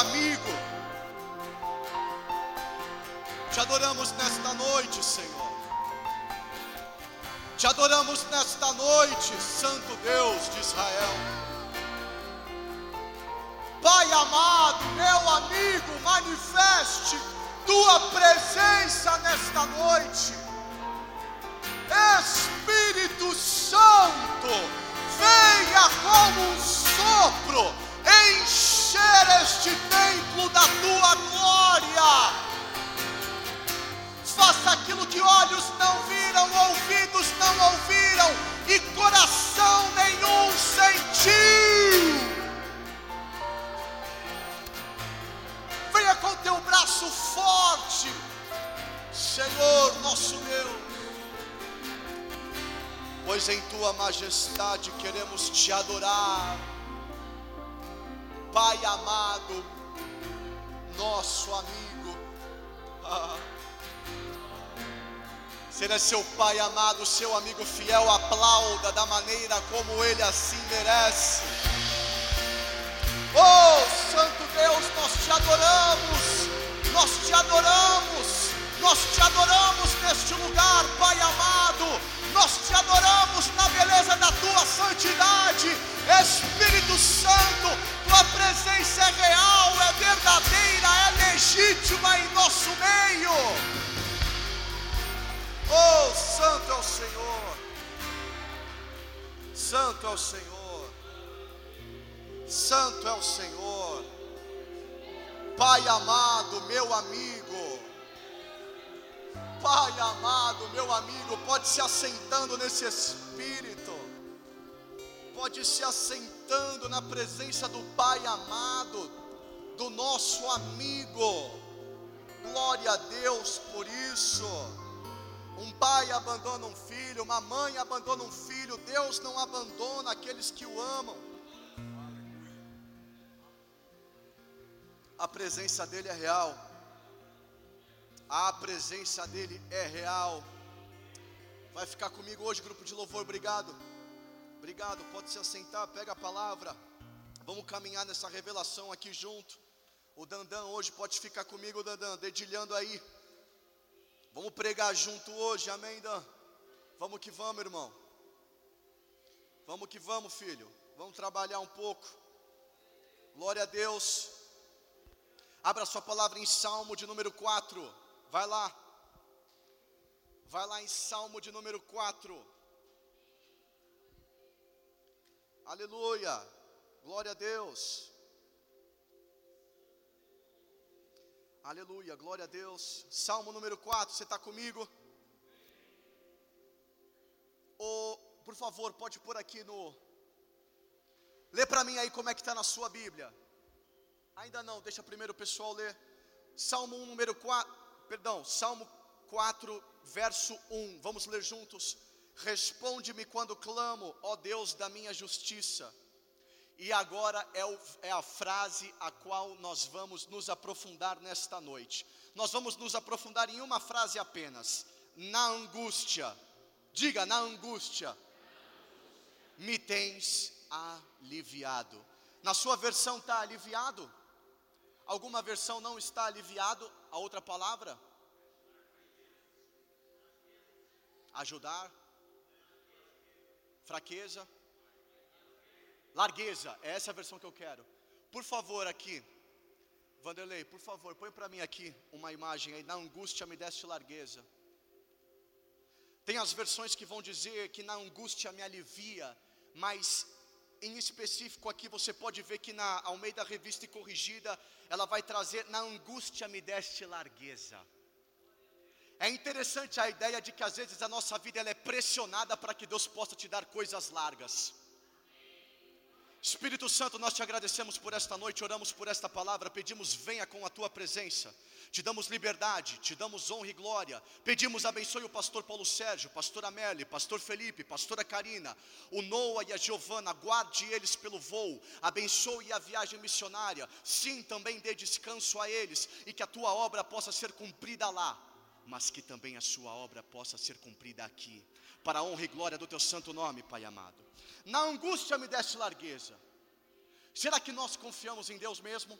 amigo. Te adoramos nesta noite, Senhor. Te adoramos nesta noite, Santo Deus de Israel. Pai amado, meu amigo, manifeste tua presença nesta noite. Espírito Santo, venha como um sopro, encher este templo da tua glória. Faça aquilo que olhos não viram, ouvidos não ouviram e coração nenhum sentiu. Venha com teu braço forte, Senhor nosso Deus, pois em tua majestade queremos te adorar, Pai amado, nosso amigo. Ah. Se ele é seu pai amado, seu amigo fiel, aplauda da maneira como ele assim merece. Oh, Santo Deus, nós te adoramos, nós te adoramos, nós te adoramos neste lugar, Pai amado, nós te adoramos na beleza da tua santidade, Espírito Santo, tua presença é real, é verdadeira, é legítima em nosso meio. Oh, Santo é o Senhor. Santo é o Senhor. Santo é o Senhor. Pai amado, meu amigo. Pai amado, meu amigo, pode se assentando nesse espírito. Pode se assentando na presença do Pai amado, do nosso amigo. Glória a Deus por isso. Um pai abandona um filho, uma mãe abandona um filho, Deus não abandona aqueles que o amam. A presença dele é real. A presença dele é real. Vai ficar comigo hoje, grupo de louvor, obrigado. Obrigado, pode se assentar, pega a palavra. Vamos caminhar nessa revelação aqui junto. O Dandan hoje pode ficar comigo, Dandan, dedilhando aí. Vamos pregar junto hoje, amém, Dan? Vamos que vamos, irmão. Vamos que vamos, filho. Vamos trabalhar um pouco. Glória a Deus. Abra sua palavra em Salmo de número 4. Vai lá. Vai lá em Salmo de número 4. Aleluia. Glória a Deus. Aleluia, glória a Deus. Salmo número 4, você está comigo? Oh, por favor, pode pôr aqui no. Lê para mim aí como é que está na sua Bíblia. Ainda não, deixa primeiro o pessoal ler. Salmo 1, número 4, perdão, Salmo 4, verso 1. Vamos ler juntos. Responde-me quando clamo, ó Deus da minha justiça e agora é, o, é, a frase a qual nós vamos nos aprofundar nesta noite. Nós vamos nos aprofundar em uma frase apenas: na angústia. Diga, na angústia. Me tens aliviado. Na sua versão está aliviado? Alguma versão não está aliviado? A outra palavra? Ajudar? Fraqueza? Largueza, é essa a versão que eu quero. Por favor, aqui, Vanderlei, por favor, põe para mim aqui uma imagem aí. Na angústia me deste largueza. Tem as versões que vão dizer que na angústia me alivia, mas em específico aqui você pode ver que na Almeida Revista e Corrigida, ela vai trazer na angústia me deste largueza. É interessante a ideia de que às vezes a nossa vida ela é pressionada para que Deus possa te dar coisas largas. Espírito Santo, nós te agradecemos por esta noite, oramos por esta palavra, pedimos venha com a tua presença. Te damos liberdade, te damos honra e glória. Pedimos abençoe o pastor Paulo Sérgio, pastor Amélie, pastor Felipe, pastora Karina, o Noah e a Giovana, guarde eles pelo voo, abençoe a viagem missionária. Sim, também dê descanso a eles e que a tua obra possa ser cumprida lá, mas que também a sua obra possa ser cumprida aqui, para a honra e glória do teu santo nome, Pai amado. Na angústia me deste largueza. Será que nós confiamos em Deus mesmo?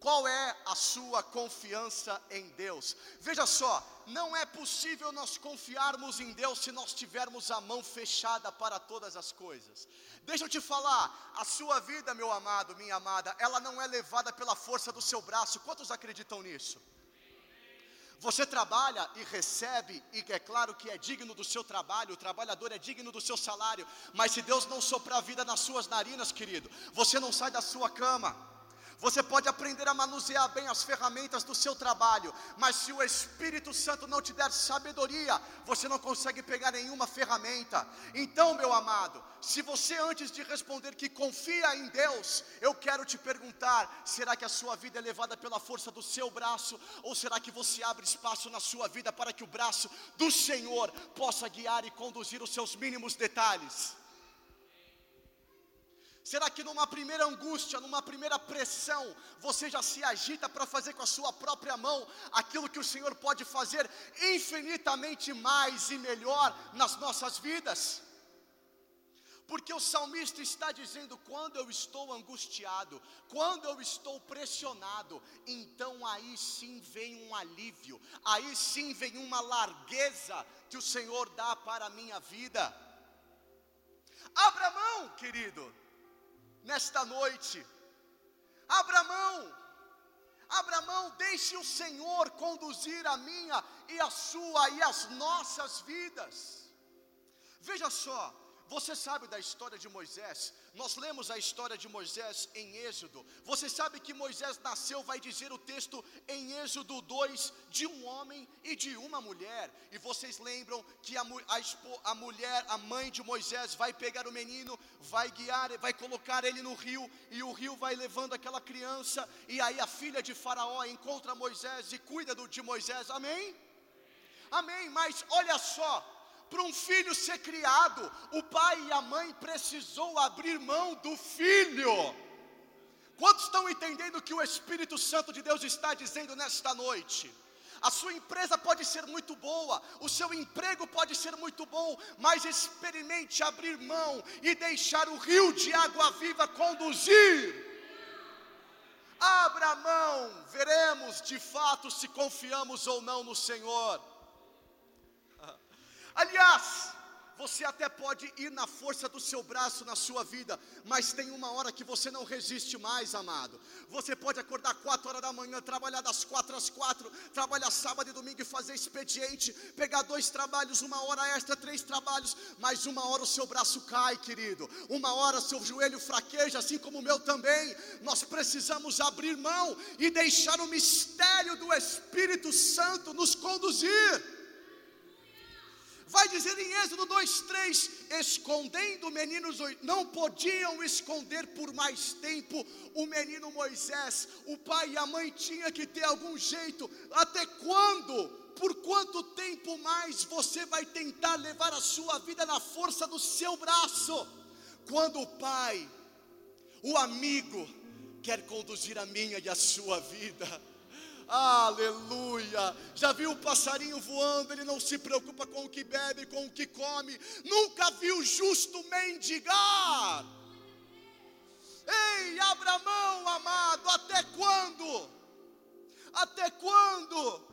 Qual é a sua confiança em Deus? Veja só, não é possível nós confiarmos em Deus se nós tivermos a mão fechada para todas as coisas. Deixa eu te falar, a sua vida, meu amado, minha amada, ela não é levada pela força do seu braço. Quantos acreditam nisso? Você trabalha e recebe, e é claro que é digno do seu trabalho, o trabalhador é digno do seu salário, mas se Deus não soprar a vida nas suas narinas, querido, você não sai da sua cama. Você pode aprender a manusear bem as ferramentas do seu trabalho, mas se o Espírito Santo não te der sabedoria, você não consegue pegar nenhuma ferramenta. Então, meu amado, se você antes de responder que confia em Deus, eu quero te perguntar: será que a sua vida é levada pela força do seu braço, ou será que você abre espaço na sua vida para que o braço do Senhor possa guiar e conduzir os seus mínimos detalhes? Será que numa primeira angústia, numa primeira pressão, você já se agita para fazer com a sua própria mão aquilo que o Senhor pode fazer infinitamente mais e melhor nas nossas vidas? Porque o salmista está dizendo: quando eu estou angustiado, quando eu estou pressionado, então aí sim vem um alívio, aí sim vem uma largueza que o Senhor dá para a minha vida. Abra mão, querido nesta noite. Abra mão, abra mão, deixe o Senhor conduzir a minha e a sua e as nossas vidas. Veja só, você sabe da história de Moisés? Nós lemos a história de Moisés em Êxodo. Você sabe que Moisés nasceu, vai dizer o texto em Êxodo 2, de um homem e de uma mulher. E vocês lembram que a, a, a mulher, a mãe de Moisés, vai pegar o menino, vai guiar, vai colocar ele no rio, e o rio vai levando aquela criança. E aí a filha de Faraó encontra Moisés e cuida do, de Moisés. Amém? Amém. Mas olha só para um filho ser criado, o pai e a mãe precisou abrir mão do filho. Quantos estão entendendo o que o Espírito Santo de Deus está dizendo nesta noite? A sua empresa pode ser muito boa, o seu emprego pode ser muito bom, mas experimente abrir mão e deixar o rio de água viva conduzir. Abra mão, veremos de fato se confiamos ou não no Senhor. Aliás, você até pode ir na força do seu braço na sua vida, mas tem uma hora que você não resiste mais, amado. Você pode acordar quatro horas da manhã, trabalhar das quatro às quatro, trabalhar sábado e domingo e fazer expediente, pegar dois trabalhos, uma hora extra, três trabalhos, mas uma hora o seu braço cai, querido. Uma hora seu joelho fraqueja, assim como o meu também. Nós precisamos abrir mão e deixar o mistério do Espírito Santo nos conduzir. Vai dizer em Êxodo 2:3, escondendo o menino, não podiam esconder por mais tempo o menino Moisés. O pai e a mãe tinham que ter algum jeito. Até quando? Por quanto tempo mais você vai tentar levar a sua vida na força do seu braço? Quando o pai, o amigo, quer conduzir a minha e a sua vida. Aleluia. Já viu o passarinho voando, ele não se preocupa com o que bebe, com o que come. Nunca viu justo mendigar. Ei, abra mão, amado, até quando? Até quando?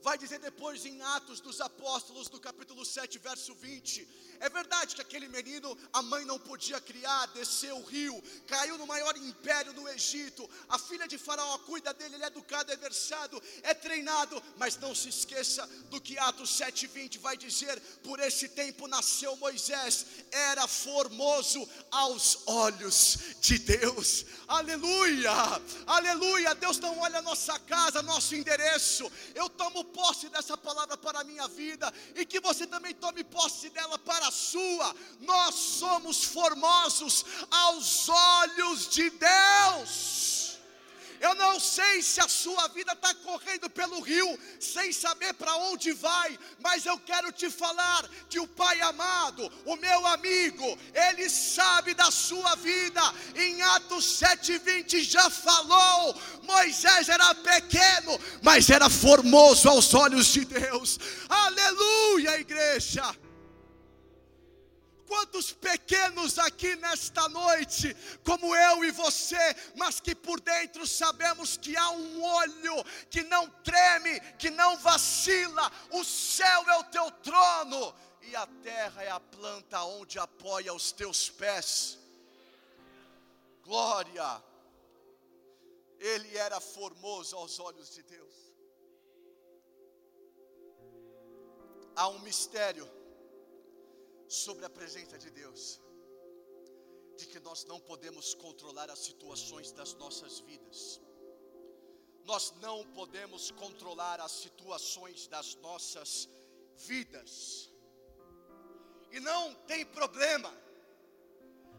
Vai dizer depois em Atos dos Apóstolos, no capítulo 7, verso 20 é verdade que aquele menino, a mãe não podia criar, desceu o rio, caiu no maior império do Egito. A filha de Faraó cuida dele, ele é educado, é versado, é treinado. Mas não se esqueça do que Atos 7,20 vai dizer: por esse tempo nasceu Moisés, era formoso aos olhos de Deus. Aleluia, aleluia. Deus não olha a nossa casa, nosso endereço. Eu tomo posse dessa palavra para a minha vida e que você também tome posse dela para sua, nós somos formosos aos olhos de Deus. Eu não sei se a sua vida está correndo pelo rio sem saber para onde vai, mas eu quero te falar que o Pai amado, o meu amigo, ele sabe da sua vida. Em Atos 7:20 já falou: Moisés era pequeno, mas era formoso aos olhos de Deus. Aleluia, igreja. Quantos pequenos aqui nesta noite, como eu e você, mas que por dentro sabemos que há um olho que não treme, que não vacila, o céu é o teu trono e a terra é a planta onde apoia os teus pés. Glória! Ele era formoso aos olhos de Deus. Há um mistério sobre a presença de Deus, de que nós não podemos controlar as situações das nossas vidas, nós não podemos controlar as situações das nossas vidas, e não tem problema.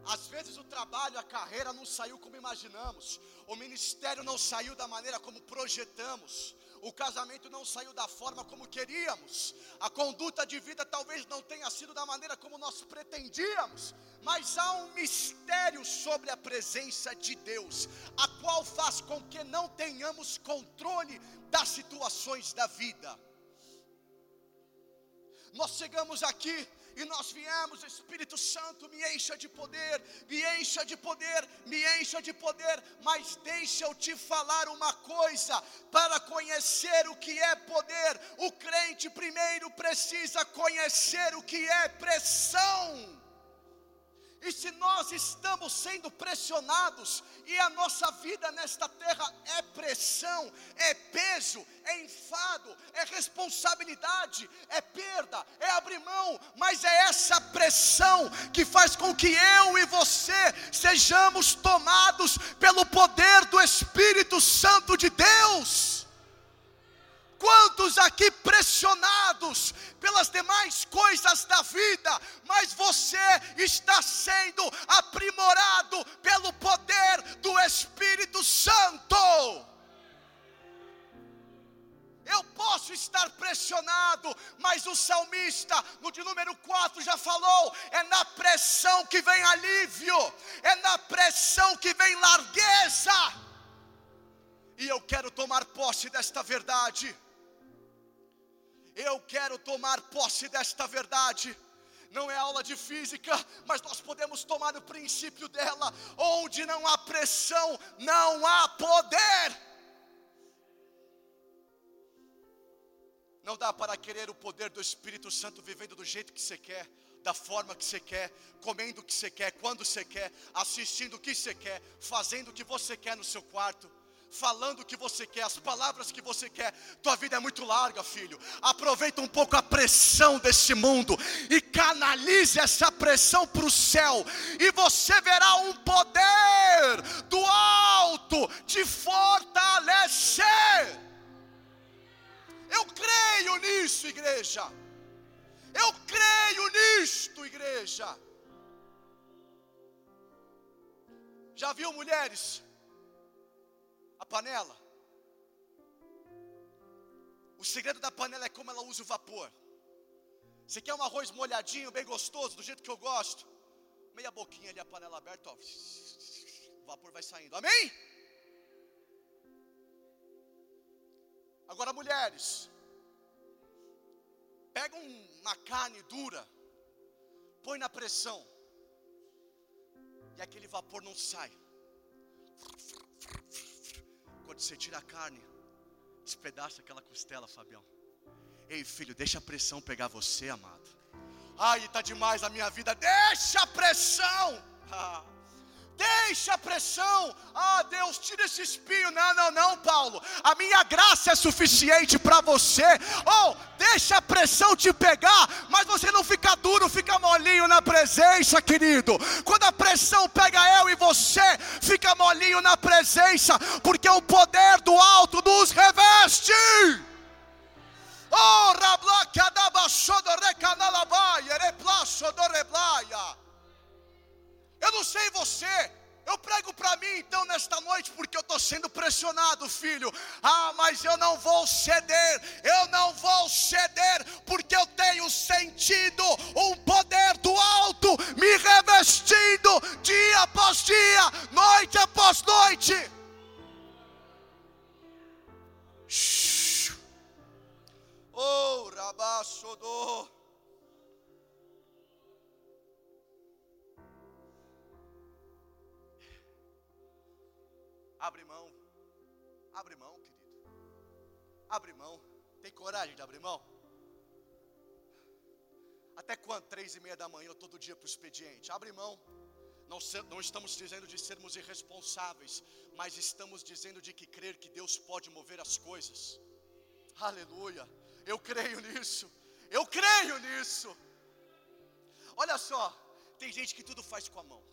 Às vezes o trabalho, a carreira não saiu como imaginamos, o ministério não saiu da maneira como projetamos, o casamento não saiu da forma como queríamos, a conduta de vida talvez não tenha sido da maneira como nós pretendíamos, mas há um mistério sobre a presença de Deus, a qual faz com que não tenhamos controle das situações da vida. Nós chegamos aqui e nós viemos, Espírito Santo, me encha de poder, me encha de poder, me encha de poder, mas deixa eu te falar uma coisa: para conhecer o que é poder, o crente primeiro precisa conhecer o que é pressão. E se nós estamos sendo pressionados, e a nossa vida nesta terra é pressão, é peso, é enfado, é responsabilidade, é perda, é abrir mão, mas é essa pressão que faz com que eu e você sejamos tomados pelo poder do Espírito Santo de Deus. Quantos aqui pressionados pelas demais coisas da vida, mas você está sendo aprimorado pelo poder do Espírito Santo. Eu posso estar pressionado, mas o salmista, no de número 4, já falou: é na pressão que vem alívio, é na pressão que vem largueza. E eu quero tomar posse desta verdade. Eu quero tomar posse desta verdade. Não é aula de física, mas nós podemos tomar o princípio dela. Onde não há pressão, não há poder. Não dá para querer o poder do Espírito Santo vivendo do jeito que você quer, da forma que você quer, comendo o que você quer, quando você quer, assistindo o que você quer, fazendo o que você quer no seu quarto falando o que você quer, as palavras que você quer. Tua vida é muito larga, filho. Aproveita um pouco a pressão desse mundo e canalize essa pressão para o céu, e você verá um poder do alto te fortalecer. Eu creio nisso, igreja. Eu creio nisto, igreja. Já viu mulheres a panela. O segredo da panela é como ela usa o vapor. Você quer um arroz molhadinho, bem gostoso, do jeito que eu gosto? Meia boquinha ali, a panela aberta, ó, o vapor vai saindo. Amém? Agora, mulheres, pega uma carne dura, põe na pressão, e aquele vapor não sai. Quando você tira a carne, despedaça aquela costela, Fabião. Ei, filho, deixa a pressão pegar você, amado. Ai, está demais a minha vida. Deixa a pressão. Ah. Deixa a pressão. Ah, Deus, tira esse espinho. Não, não, não, Paulo. A minha graça é suficiente para você. Oh, deixa a pressão te pegar, mas você não fica duro, fica molinho na presença, querido. Quando a pressão pega eu e você, fica molinho na presença, porque o poder do alto nos reveste. Oh, rabla sendo pressionado, filho. Ah, mas eu não vou ceder, eu não vou ceder, porque eu tenho sentido Abre mão, querido. Abre mão. Tem coragem de abrir mão? Até quando? Três e meia da manhã, todo dia para o expediente. Abre mão. Não, não, estamos dizendo de sermos irresponsáveis, mas estamos dizendo de que crer que Deus pode mover as coisas. Aleluia. Eu creio nisso. Eu creio nisso. Olha só, tem gente que tudo faz com a mão.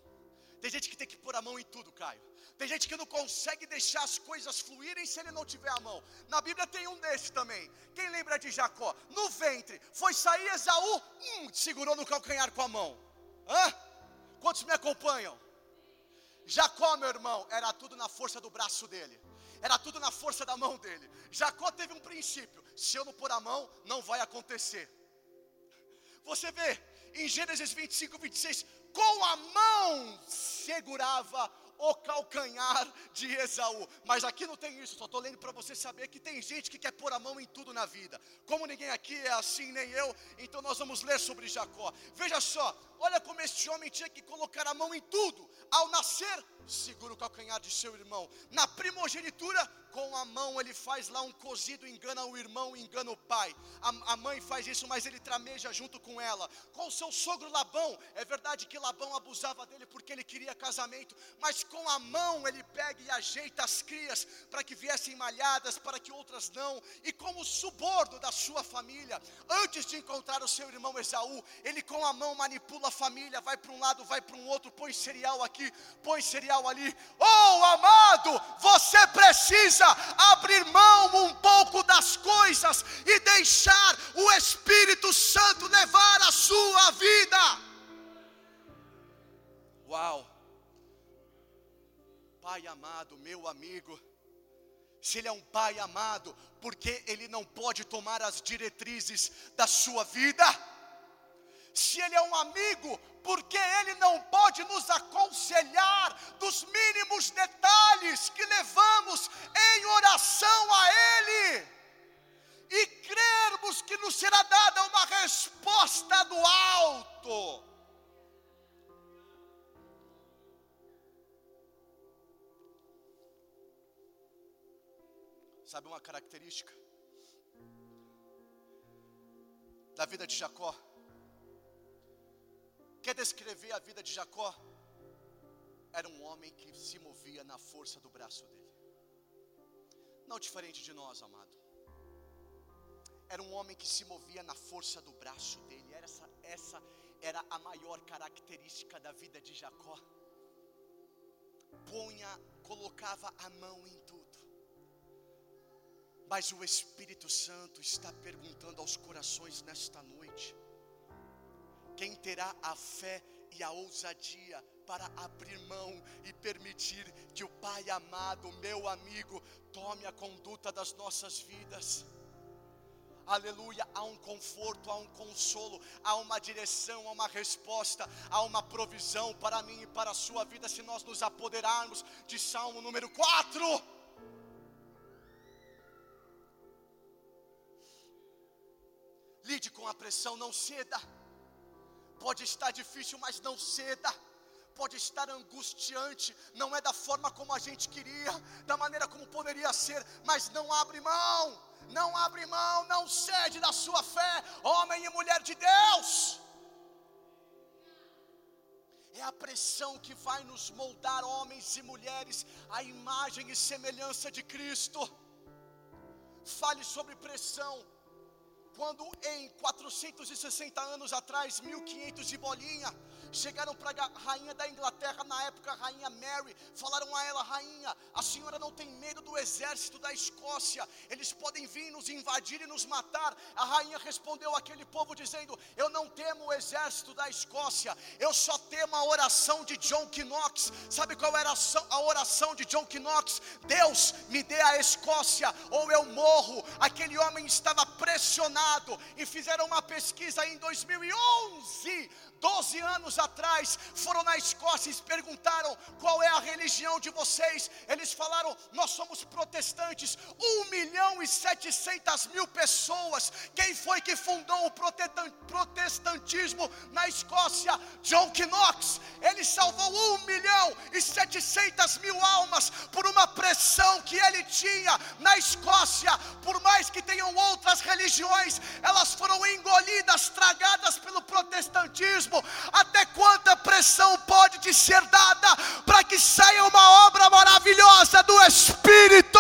Tem gente que tem que pôr a mão em tudo, Caio. Tem gente que não consegue deixar as coisas fluírem se ele não tiver a mão. Na Bíblia tem um desse também. Quem lembra de Jacó? No ventre, foi sair Esaú, hum, segurou no calcanhar com a mão. Hã? Quantos me acompanham? Jacó, meu irmão, era tudo na força do braço dele. Era tudo na força da mão dele. Jacó teve um princípio: se eu não pôr a mão, não vai acontecer. Você vê, em Gênesis 25, 26, com a mão segurava o calcanhar de Esaú. Mas aqui não tem isso, só estou lendo para você saber que tem gente que quer pôr a mão em tudo na vida. Como ninguém aqui é assim, nem eu, então nós vamos ler sobre Jacó. Veja só, olha como este homem tinha que colocar a mão em tudo. Ao nascer, segura o calcanhar de seu irmão. Na primogenitura, com a mão ele faz lá um cozido, engana o irmão, engana o pai. A, a, mãe faz isso, mas ele trameja junto com ela. Com o seu sogro Labão, é verdade que Labão abusava dele porque ele queria casamento, mas com a mão ele pega e ajeita as crias para que viessem malhadas, para que outras não. E como subordo da sua família, antes de encontrar o seu irmão Esaú, ele com a mão manipula a família, vai para um lado, vai para um outro, põe cereal aqui, põe cereal ali. Oh, amado, você precisa precisa abrir mão um pouco das coisas e deixar o Espírito Santo levar a sua vida. Uau! Pai amado, meu amigo, se Ele é um Pai amado, porque Ele não pode tomar as diretrizes da sua vida? Se Ele é um amigo, porque Ele não pode nos aconselhar dos mínimos detalhes que levamos em oração a Ele, e crermos que nos será dada uma resposta do alto. Sabe uma característica da vida de Jacó? Quer descrever a vida de Jacó? Era um homem que se movia na força do braço dele. Não diferente de nós, amado. Era um homem que se movia na força do braço dele. Essa, essa era a maior característica da vida de Jacó. Punha, colocava a mão em tudo. Mas o Espírito Santo está perguntando aos corações nesta noite: quem terá a fé e a ousadia para abrir mão e permitir que o Pai amado, meu amigo, tome a conduta das nossas vidas. Aleluia, há um conforto, há um consolo, há uma direção, há uma resposta, há uma provisão para mim e para a sua vida se nós nos apoderarmos de Salmo número 4. Lide com a pressão, não ceda. Pode estar difícil, mas não ceda. Pode estar angustiante, não é da forma como a gente queria, da maneira como poderia ser, mas não abre mão, não abre mão, não cede da sua fé, homem e mulher de Deus. É a pressão que vai nos moldar, homens e mulheres, a imagem e semelhança de Cristo. Fale sobre pressão quando em 460 anos atrás, 1500 de bolinha, chegaram para a rainha da Inglaterra, na época a rainha Mary, falaram a ela: Rainha, a senhora não tem medo do exército da Escócia, eles podem vir nos invadir e nos matar. A rainha respondeu àquele povo dizendo: Eu não temo o exército da Escócia, eu só temo a oração de John Knox. Sabe qual era a oração de John Knox? Deus me dê a Escócia ou eu morro. Aquele homem estava pressionado e fizeram uma pesquisa em 2011 12 anos atrás, foram na Escócia e perguntaram qual é a religião de vocês. Eles falaram: Nós somos protestantes. 1 milhão e 700 mil pessoas. Quem foi que fundou o protestantismo na Escócia? John Knox. Ele salvou 1 milhão e 700 mil almas por uma pressão que ele tinha na Escócia, por mais que tenham outras religiões, elas foram engolidas, tragadas pelo protestantismo. Até quanta pressão pode te ser dada para que saia uma obra maravilhosa do Espírito?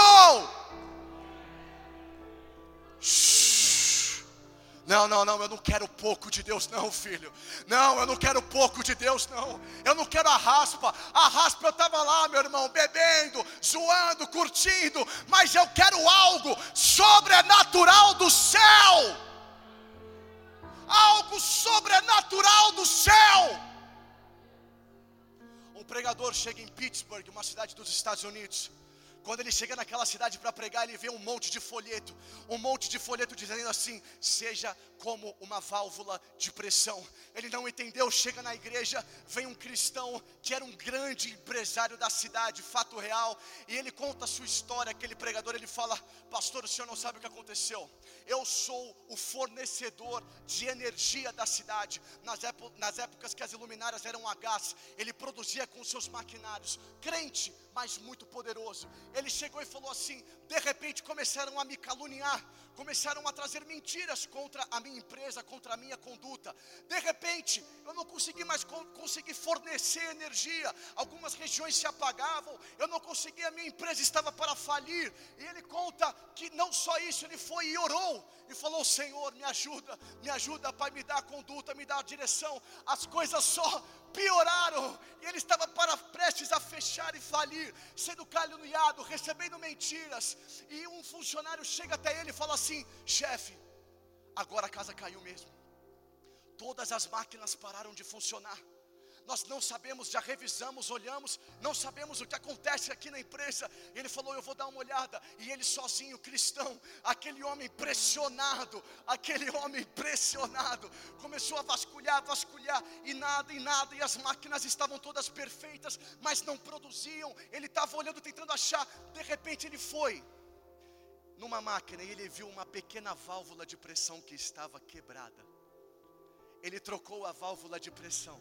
Não, não, não, eu não quero pouco de Deus, não, filho. Não, eu não quero pouco de Deus, não. Eu não quero a raspa. A raspa eu estava lá, meu irmão, bebendo, zoando, curtindo. Mas eu quero algo sobrenatural do céu. Algo sobrenatural do céu. Um pregador chega em Pittsburgh, uma cidade dos Estados Unidos. Quando ele chega naquela cidade para pregar, ele vê um monte de folheto, um monte de folheto dizendo assim: seja como uma válvula de pressão. Ele não entendeu, chega na igreja, vem um cristão que era um grande empresário da cidade, fato real, e ele conta a sua história, aquele pregador, ele fala: "Pastor, o senhor não sabe o que aconteceu. Eu sou o fornecedor de energia da cidade. Nas, nas épocas que as iluminárias eram a gás, ele produzia com seus maquinários. Crente, mas muito poderoso. Ele chegou e falou assim: de repente começaram a me caluniar, começaram a trazer mentiras contra a minha empresa, contra a minha conduta. De repente, eu não consegui mais conseguir fornecer energia. Algumas regiões se apagavam, eu não conseguia, a minha empresa estava para falir. E ele conta que não só isso, ele foi e orou e falou: Senhor, me ajuda, me ajuda, Pai, me dá a conduta, me dá a direção. As coisas só pioraram, e ele estava para prestes a fechar e falir, sendo caluniado, recebendo mentiras. E um funcionário chega até ele e fala assim: chefe, agora a casa caiu mesmo. Todas as máquinas pararam de funcionar nós não sabemos, já revisamos, olhamos, não sabemos o que acontece aqui na empresa. Ele falou: Eu vou dar uma olhada. E ele sozinho, cristão, aquele homem pressionado, aquele homem pressionado, começou a vasculhar, vasculhar, e nada, e nada, e as máquinas estavam todas perfeitas, mas não produziam. Ele estava olhando, tentando achar. De repente ele foi numa máquina e ele viu uma pequena válvula de pressão que estava quebrada. Ele trocou a válvula de pressão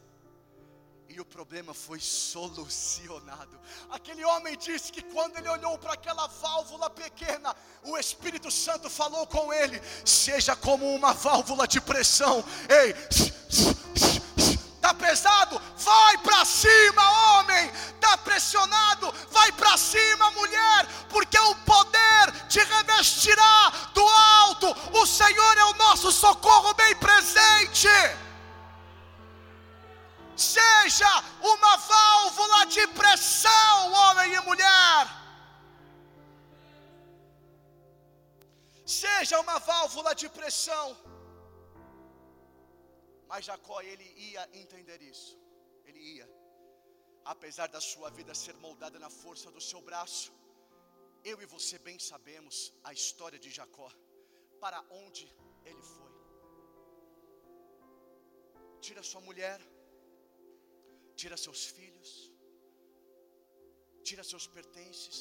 e o problema foi solucionado. Aquele homem disse que quando ele olhou para aquela válvula pequena, o Espírito Santo falou com ele: seja como uma válvula de pressão. Ei, tá pesado? Vai para cima, homem. Tá pressionado? Vai para cima, mulher, porque o poder te revestirá do alto. O Senhor é o nosso socorro bem presente seja uma válvula de pressão, homem e mulher. Seja uma válvula de pressão. Mas Jacó, ele ia entender isso. Ele ia. Apesar da sua vida ser moldada na força do seu braço, eu e você bem sabemos a história de Jacó, para onde ele foi. Tira sua mulher, tira seus filhos, tira seus pertences,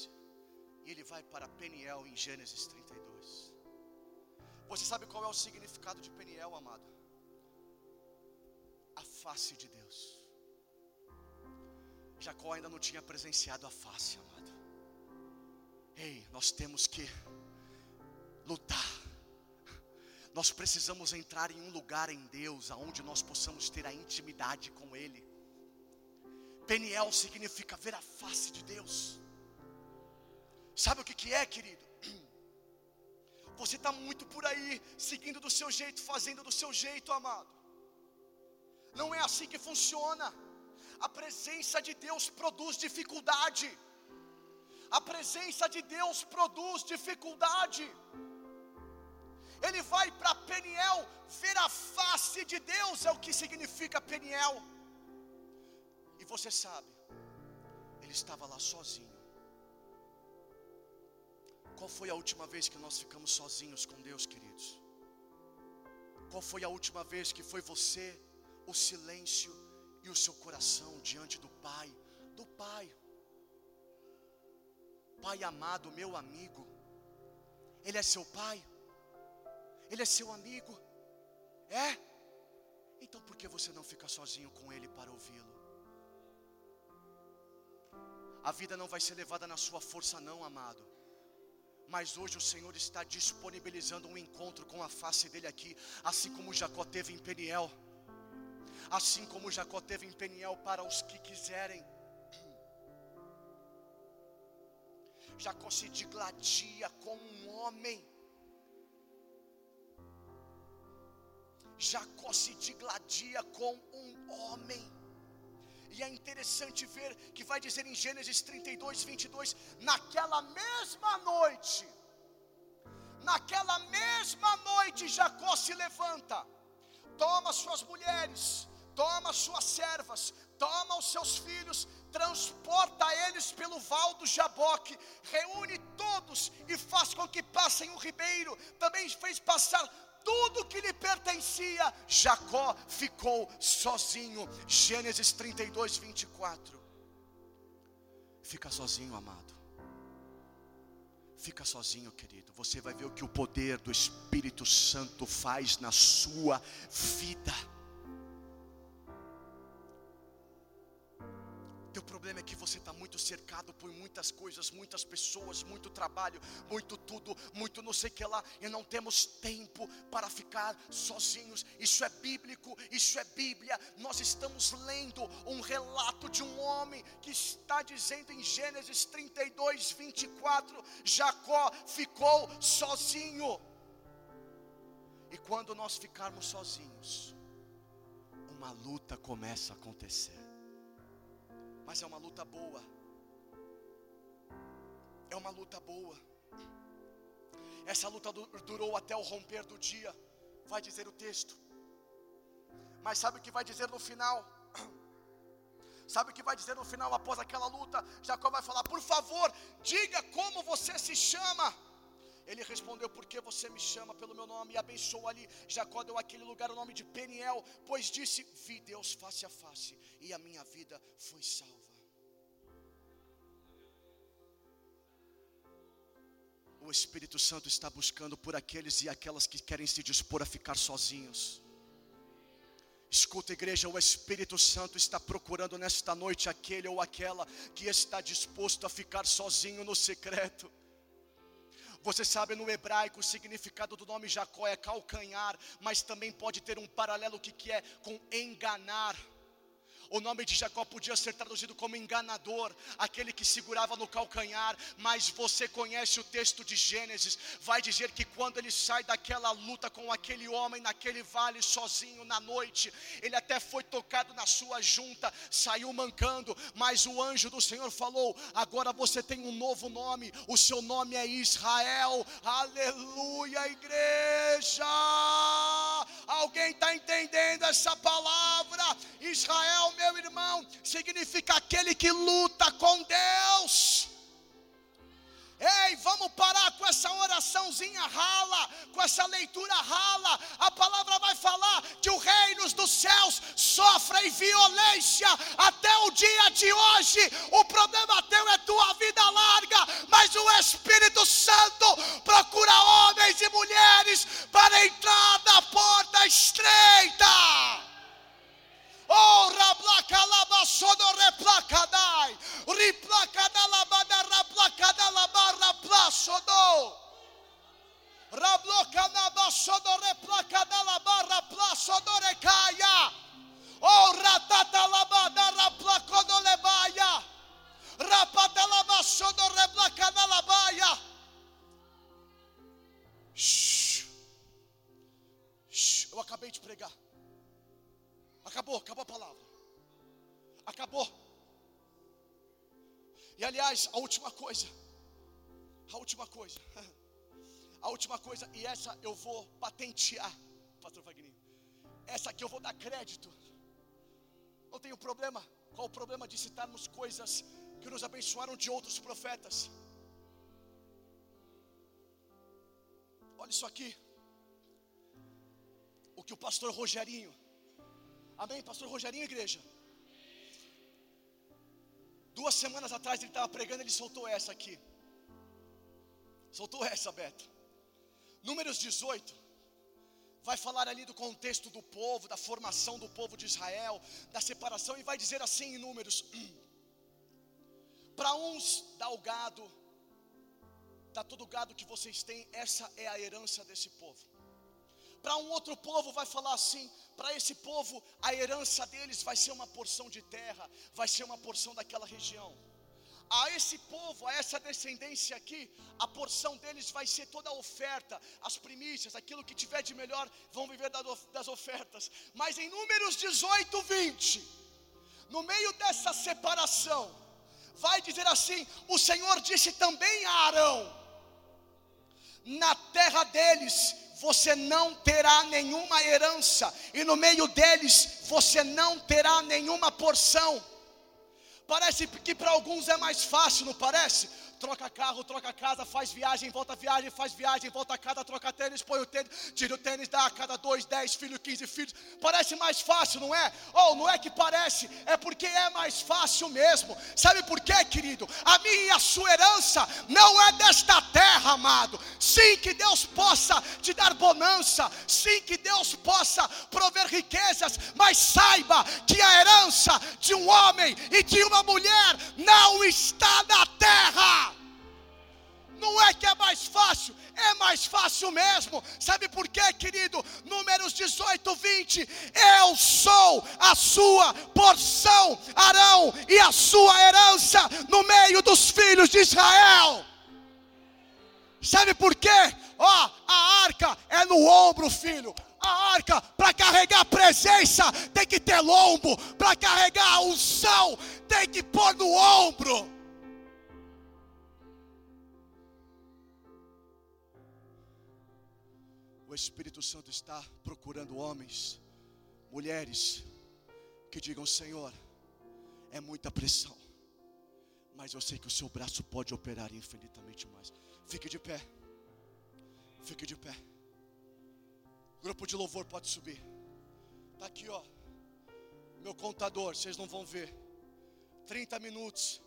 e ele vai para Peniel em Gênesis 32. Você sabe qual é o significado de Peniel, amado? A face de Deus. Jacó ainda não tinha presenciado a face, amado. Ei, nós temos que lutar. Nós precisamos entrar em um lugar em Deus, aonde nós possamos ter a intimidade com Ele. Peniel significa ver a face de Deus. Sabe o que, que é, querido? Você está muito por aí, seguindo do seu jeito, fazendo do seu jeito, amado. Não é assim que funciona. A presença de Deus produz dificuldade. A presença de Deus produz dificuldade. Ele vai para Peniel ver a face de Deus, é o que significa Peniel você sabe, ele estava lá sozinho. Qual foi a última vez que nós ficamos sozinhos com Deus, queridos? Qual foi a última vez que foi você, o silêncio e o seu coração diante do Pai? Do Pai. Pai amado, meu amigo. Ele é seu Pai? Ele é seu amigo? É? Então por que você não fica sozinho com Ele para ouvi-lo? A vida não vai ser levada na sua força, não, amado. Mas hoje o Senhor está disponibilizando um encontro com a face dele aqui, assim como Jacó teve em Peniel. Assim como Jacó teve em Peniel para os que quiserem. Jacó se digladia como um homem. Jacó se digladia com um homem. E é interessante ver que vai dizer em Gênesis 32, 22, naquela mesma noite, naquela mesma noite, Jacó se levanta, toma suas mulheres, toma suas servas, toma os seus filhos, transporta eles pelo val do Jaboque, reúne todos e faz com que passem o ribeiro, também fez passar tudo que lhe pertencia, Jacó ficou sozinho. Gênesis 32, 24. Fica sozinho, amado. Fica sozinho, querido. Você vai ver o que o poder do Espírito Santo faz na sua vida. Teu problema é que você está muito cercado por muitas coisas, muitas pessoas, muito trabalho, muito tudo, muito não sei que lá, e não temos tempo para ficar sozinhos. Isso é bíblico, isso é Bíblia. Nós estamos lendo um relato de um homem que está dizendo em Gênesis 32, 24: Jacó ficou sozinho. E quando nós ficarmos sozinhos, uma luta começa a acontecer mas é uma luta boa. É uma luta boa. Essa luta durou até o romper do dia, vai dizer o texto. Mas sabe o que vai dizer no final? Sabe o que vai dizer no final após aquela luta? Jacó vai falar: Por favor, diga como você se chama. Ele respondeu: Porque você me chama pelo meu nome? E abençoou ali. Jacó deu aquele lugar o nome de Peniel, pois disse: Vi Deus face a face, e a minha vida foi salva. O Espírito Santo está buscando por aqueles e aquelas que querem se dispor a ficar sozinhos. Escuta, igreja, o Espírito Santo está procurando nesta noite aquele ou aquela que está disposto a ficar sozinho no secreto. Você sabe no hebraico o significado do nome Jacó é calcanhar, mas também pode ter um paralelo que, que é com enganar. O nome de Jacó podia ser traduzido como enganador, aquele que segurava no calcanhar, mas você conhece o texto de Gênesis, vai dizer que quando ele sai daquela luta com aquele homem naquele vale sozinho na noite, ele até foi tocado na sua junta, saiu mancando, mas o anjo do Senhor falou: agora você tem um novo nome, o seu nome é Israel, aleluia, igreja. Alguém está entendendo essa palavra? Israel meu irmão, significa aquele que luta com Deus. Ei, vamos parar com essa oraçãozinha rala, com essa leitura rala. A palavra vai falar que o reino dos céus sofre violência até o dia de hoje. O problema teu é tua vida larga, mas o Espírito Santo procura homens e mulheres para entrar na porta estreita. Oh, rablaka laba sono replakadai. Riplaka. Essa eu vou patentear, Pastor Wagner. Essa aqui eu vou dar crédito. Não tenho problema. Qual o problema de citarmos coisas que nos abençoaram de outros profetas? Olha isso aqui. O que o pastor Rogerinho Amém, pastor Rogerinho, igreja. Duas semanas atrás ele estava pregando, ele soltou essa aqui. Soltou essa, Beto. Números 18 vai falar ali do contexto do povo, da formação do povo de Israel, da separação, e vai dizer assim em Números: Para uns dá o gado, dá todo o gado que vocês têm, essa é a herança desse povo. Para um outro povo vai falar assim: para esse povo a herança deles vai ser uma porção de terra, vai ser uma porção daquela região. A esse povo, a essa descendência aqui, a porção deles vai ser toda a oferta, as primícias, aquilo que tiver de melhor, vão viver das ofertas. Mas em Números 18, 20, no meio dessa separação, vai dizer assim: o Senhor disse também a Arão: na terra deles você não terá nenhuma herança, e no meio deles você não terá nenhuma porção. Parece que para alguns é mais fácil, não parece? Troca carro, troca casa, faz viagem, volta viagem, faz viagem, volta a casa, troca tênis, põe o tênis, tira o tênis, dá a cada dois, dez filhos, quinze filhos. Parece mais fácil, não é? Ou oh, não é que parece, é porque é mais fácil mesmo. Sabe por quê, querido? A minha e a sua herança não é desta terra, amado. Sim, que Deus possa te dar bonança, sim, que Deus possa prover riquezas, mas saiba que a herança de um homem e de uma mulher não está na terra. Não é que é mais fácil, é mais fácil mesmo. Sabe por quê, querido? Números 18, 20. Eu sou a sua porção, Arão, e a sua herança no meio dos filhos de Israel. Sabe por quê? Ó, oh, a arca é no ombro, filho. A arca, para carregar a presença, tem que ter lombo. Para carregar a unção, tem que pôr no ombro. Espírito Santo está procurando homens, mulheres, que digam: Senhor, é muita pressão, mas eu sei que o seu braço pode operar infinitamente mais. Fique de pé, fique de pé. Grupo de louvor pode subir. Está aqui, ó. Meu contador, vocês não vão ver. 30 minutos.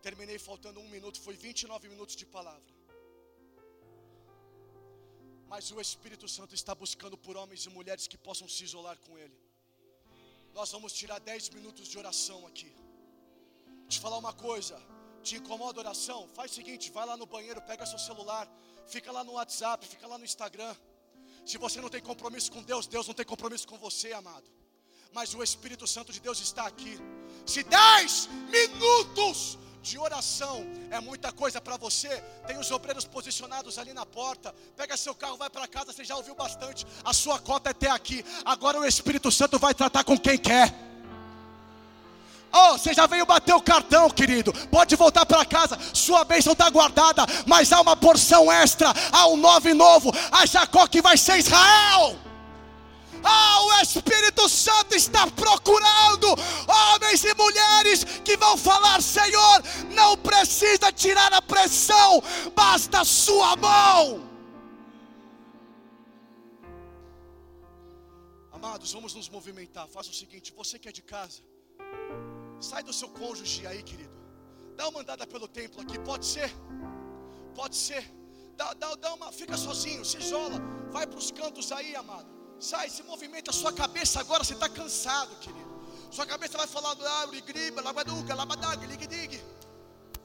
Terminei faltando um minuto, foi 29 minutos de palavra. Mas o Espírito Santo está buscando por homens e mulheres que possam se isolar com Ele. Nós vamos tirar 10 minutos de oração aqui. Te falar uma coisa, te incomoda a oração? Faz o seguinte, vai lá no banheiro, pega seu celular, fica lá no WhatsApp, fica lá no Instagram. Se você não tem compromisso com Deus, Deus não tem compromisso com você, amado. Mas o Espírito Santo de Deus está aqui. Se 10 minutos de oração é muita coisa para você. Tem os obreiros posicionados ali na porta. Pega seu carro, vai para casa. Você já ouviu bastante. A sua cota é até aqui. Agora o Espírito Santo vai tratar com quem quer. Oh, você já veio bater o cartão, querido. Pode voltar para casa. Sua bênção está guardada. Mas há uma porção extra. Há um nove novo. A Jacó que vai ser Israel. Ah, o Espírito Santo está procurando homens e mulheres que vão falar: Senhor, não precisa tirar a pressão, basta a Sua mão. Amados, vamos nos movimentar. Faça o seguinte: você que é de casa, sai do seu cônjuge aí, querido. Dá uma andada pelo templo aqui, pode ser, pode ser. Dá, dá, dá uma, fica sozinho, se isola, vai para os cantos aí, amado. Sai, se movimenta sua cabeça agora, você está cansado, querido. Sua cabeça vai falar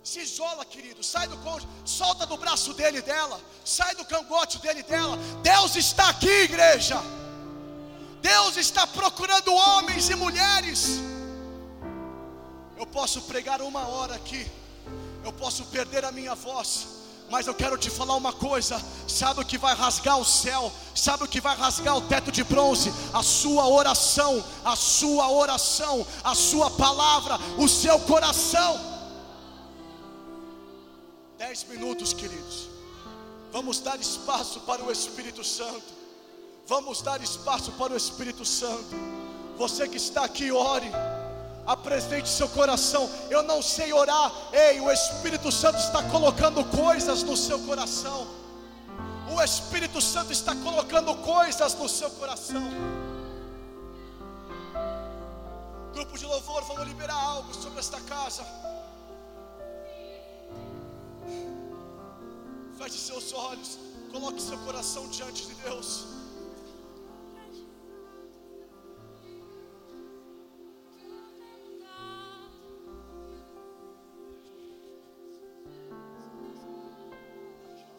se isola, querido. Sai do cônjuge, solta do braço dele e dela. Sai do cangote dele e dela. Deus está aqui, igreja. Deus está procurando homens e mulheres. Eu posso pregar uma hora aqui. Eu posso perder a minha voz mas eu quero te falar uma coisa: sabe o que vai rasgar o céu? Sabe o que vai rasgar o teto de bronze? A sua oração, a sua oração, a sua palavra, o seu coração. Dez minutos, queridos. Vamos dar espaço para o Espírito Santo. Vamos dar espaço para o Espírito Santo. Você que está aqui, ore apresente seu coração. Eu não sei orar, ei, o Espírito Santo está colocando coisas no seu coração. O Espírito Santo está colocando coisas no seu coração. Grupo de louvor, vamos liberar algo sobre esta casa. Feche seus olhos, coloque seu coração diante de Deus.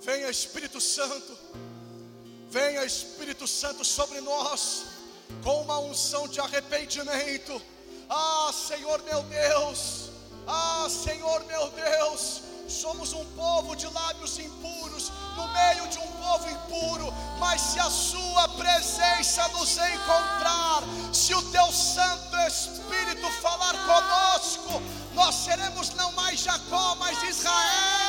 Venha Espírito Santo, venha Espírito Santo sobre nós, com uma unção de arrependimento. Ah, Senhor meu Deus, ah, Senhor meu Deus, somos um povo de lábios impuros, no meio de um povo impuro, mas se a Sua presença nos encontrar, se o Teu Santo Espírito falar conosco, nós seremos não mais Jacó, mas Israel.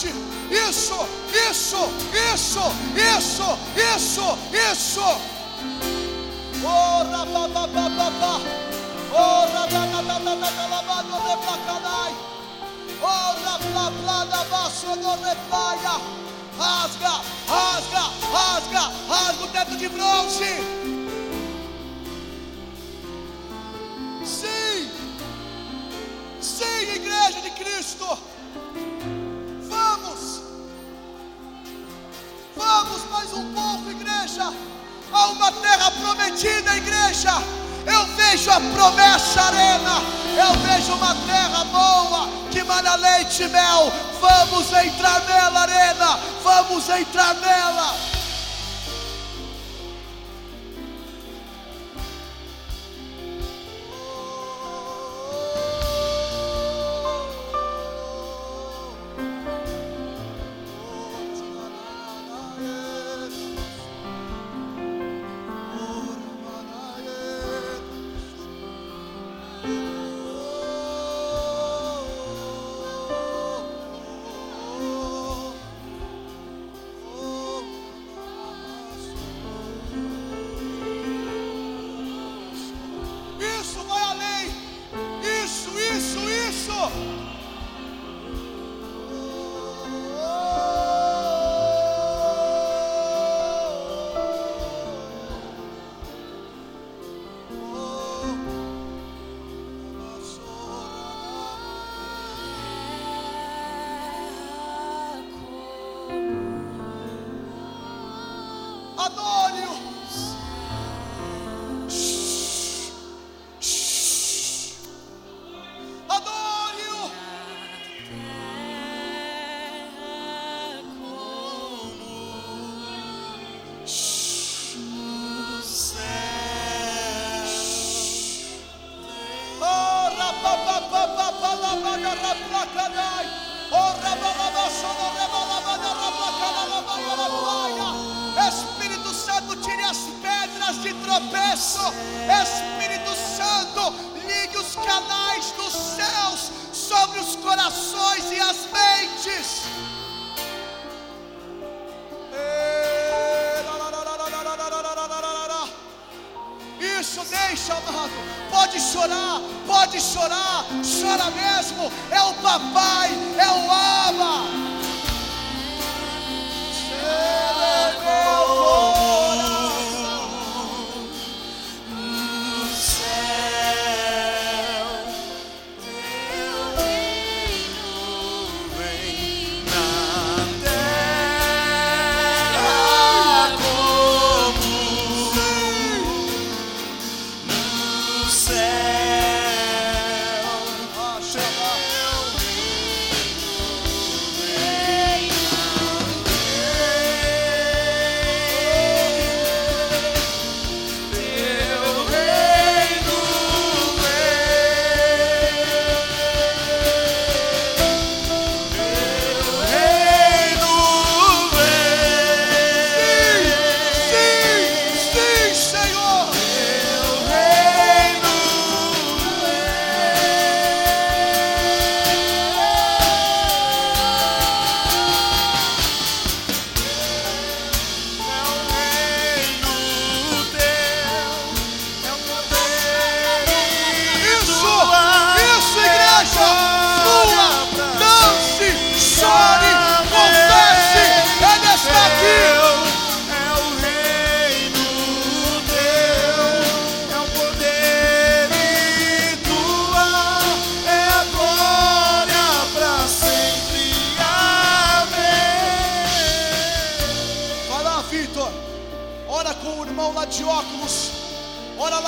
Quebrante. Isso, isso, isso, isso, isso, isso. Oh, rababababá. Oh, rababababababado replacanai. Oh, raplaplada baixo do replaia. Rasga, rasga, rasga, rasga o teto de bronze. Sim, sim, igreja de Cristo. Vamos mais um pouco, igreja. Há uma terra prometida, igreja. Eu vejo a promessa arena. Eu vejo uma terra boa que mana leite e mel. Vamos entrar nela, arena. Vamos entrar nela. Espírito Santo, tire as pedras de tropeço. Espírito Santo, ligue os canais dos céus sobre os corações e as mentes. Deixa, amado. Pode chorar, pode chorar, chora mesmo. É o papai, é o Aba.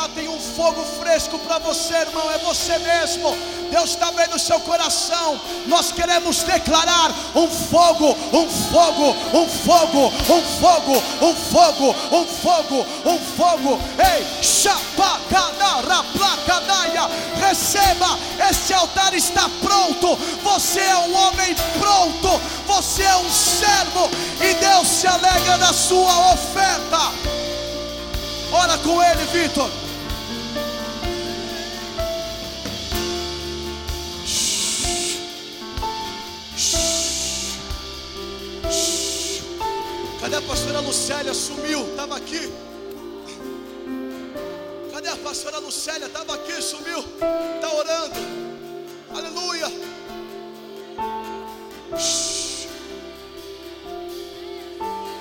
Lá, tem um fogo fresco para você, irmão. É você mesmo. Deus está vendo o seu coração. Nós queremos declarar um fogo, um fogo, um fogo, um fogo, um fogo, um fogo, um fogo. Ei, chapacanara, placadaia. Receba, este altar está pronto. Você é um homem pronto. Você é um servo. E Deus se alegra da sua oferta. Ora com ele, Vitor. Lucélia? Sumiu, estava aqui. Cadê a pastora Lucélia? Estava aqui, sumiu. Está orando. Aleluia.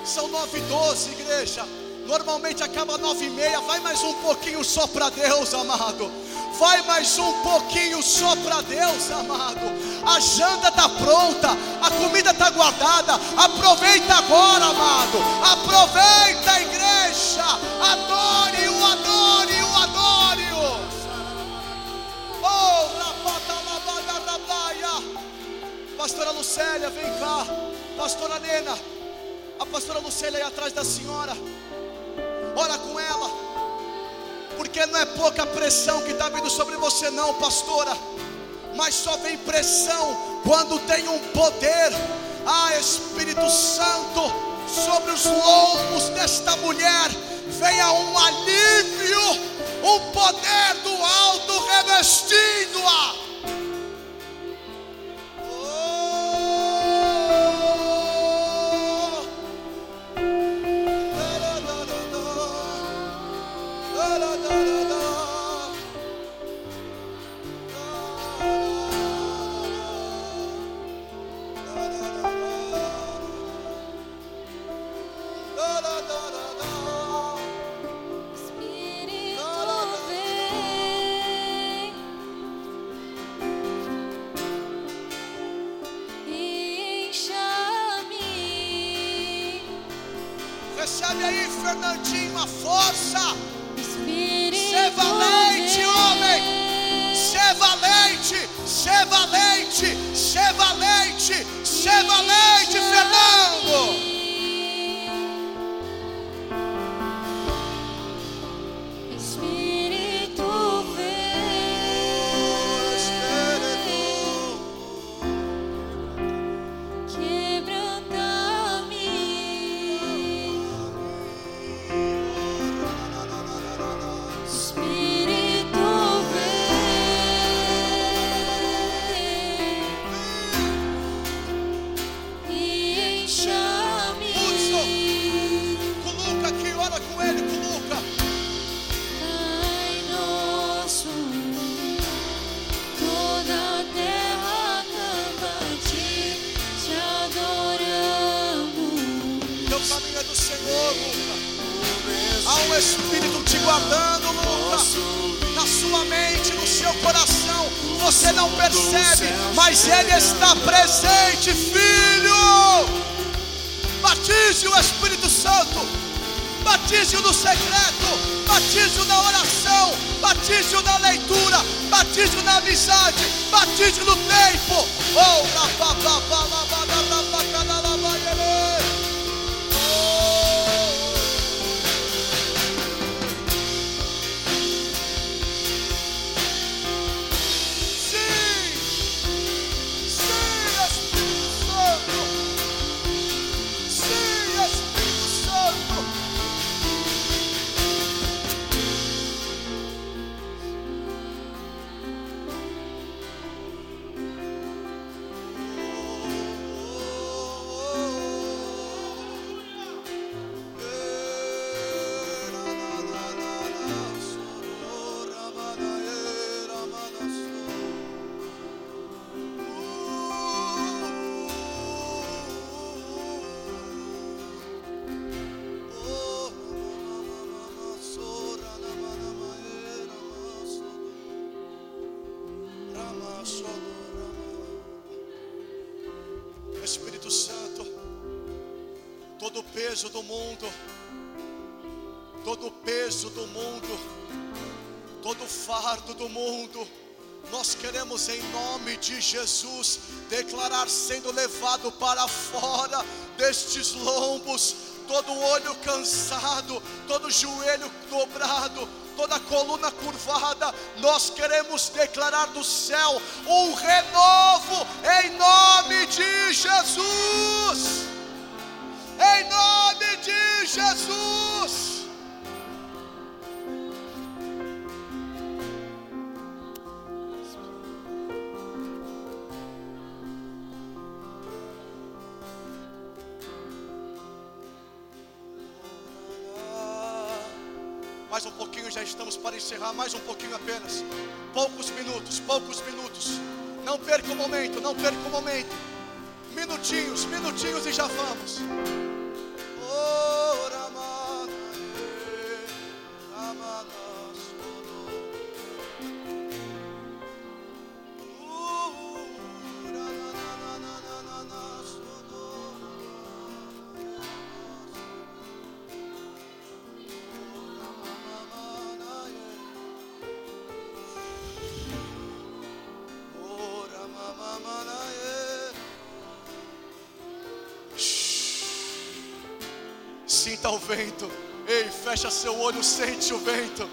São nove e doze, igreja. Normalmente acaba nove e meia. Vai mais um pouquinho só para Deus, amado. Vai mais um pouquinho só para Deus, amado. A janta está pronta, a comida está guardada. Aproveita agora, amado. Aproveita, igreja. Adore-o, adore-o, adore-o. Oh, rapata, labada, rabaia. Pastora Lucélia, vem cá. Pastora Nena. A pastora Lucélia aí atrás da senhora. Ora com ela. Porque não é pouca pressão que está vindo sobre você, não, pastora. Mas só vem pressão quando tem um poder. Ah, Espírito Santo, sobre os lombos desta mulher. Venha um alívio, um poder do alto revestindo-a. Ser valente, ser valente, ser valente, peso do mundo, todo o peso do mundo, todo o fardo do mundo, nós queremos em nome de Jesus declarar sendo levado para fora destes lombos, todo olho cansado, todo joelho dobrado, toda coluna curvada, nós queremos declarar do céu um renovo em nome de Jesus. Jesus. Mais um pouquinho, já estamos para encerrar. Mais um pouquinho apenas. Poucos minutos, poucos minutos. Não perca o momento, não perca o momento. Minutinhos, minutinhos e já vamos. Fecha seu olho, sente o vento.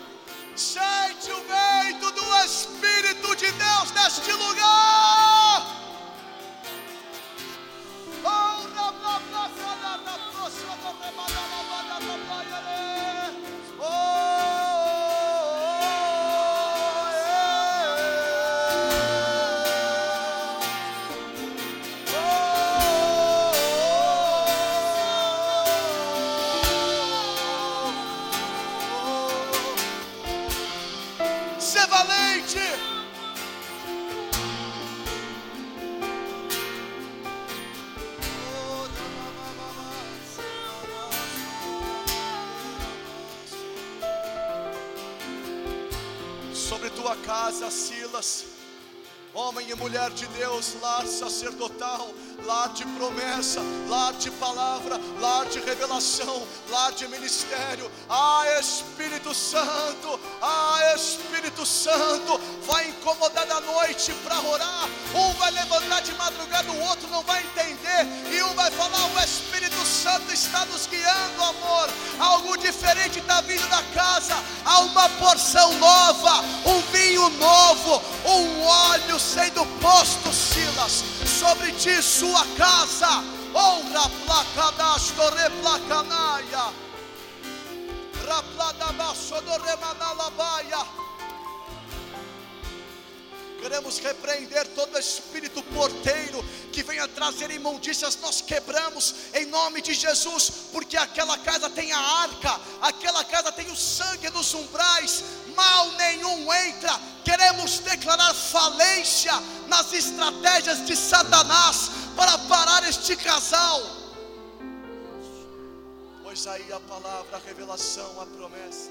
Lar de promessa, lar de palavra, lar de revelação, lar de ministério. Ah, Espírito Santo, ah, Espírito Santo, vai incomodar da noite para orar. Um vai levantar de madrugada, o outro não vai entender, e um vai falar: O Espírito Santo está nos guiando, amor. Algo diferente está vindo da casa, há uma porção nova, um vinho novo, um óleo sendo posto, Silas, sobre ti sua casa. Honra placadastro da Rapladabasso do remanalabaia. Queremos repreender todo espírito porteiro que venha trazer imundícias, nós quebramos em nome de Jesus, porque aquela casa tem a arca, aquela casa tem o sangue nos umbrais, mal nenhum entra. Queremos declarar falência nas estratégias de Satanás para parar este casal. Pois aí a palavra, a revelação, a promessa.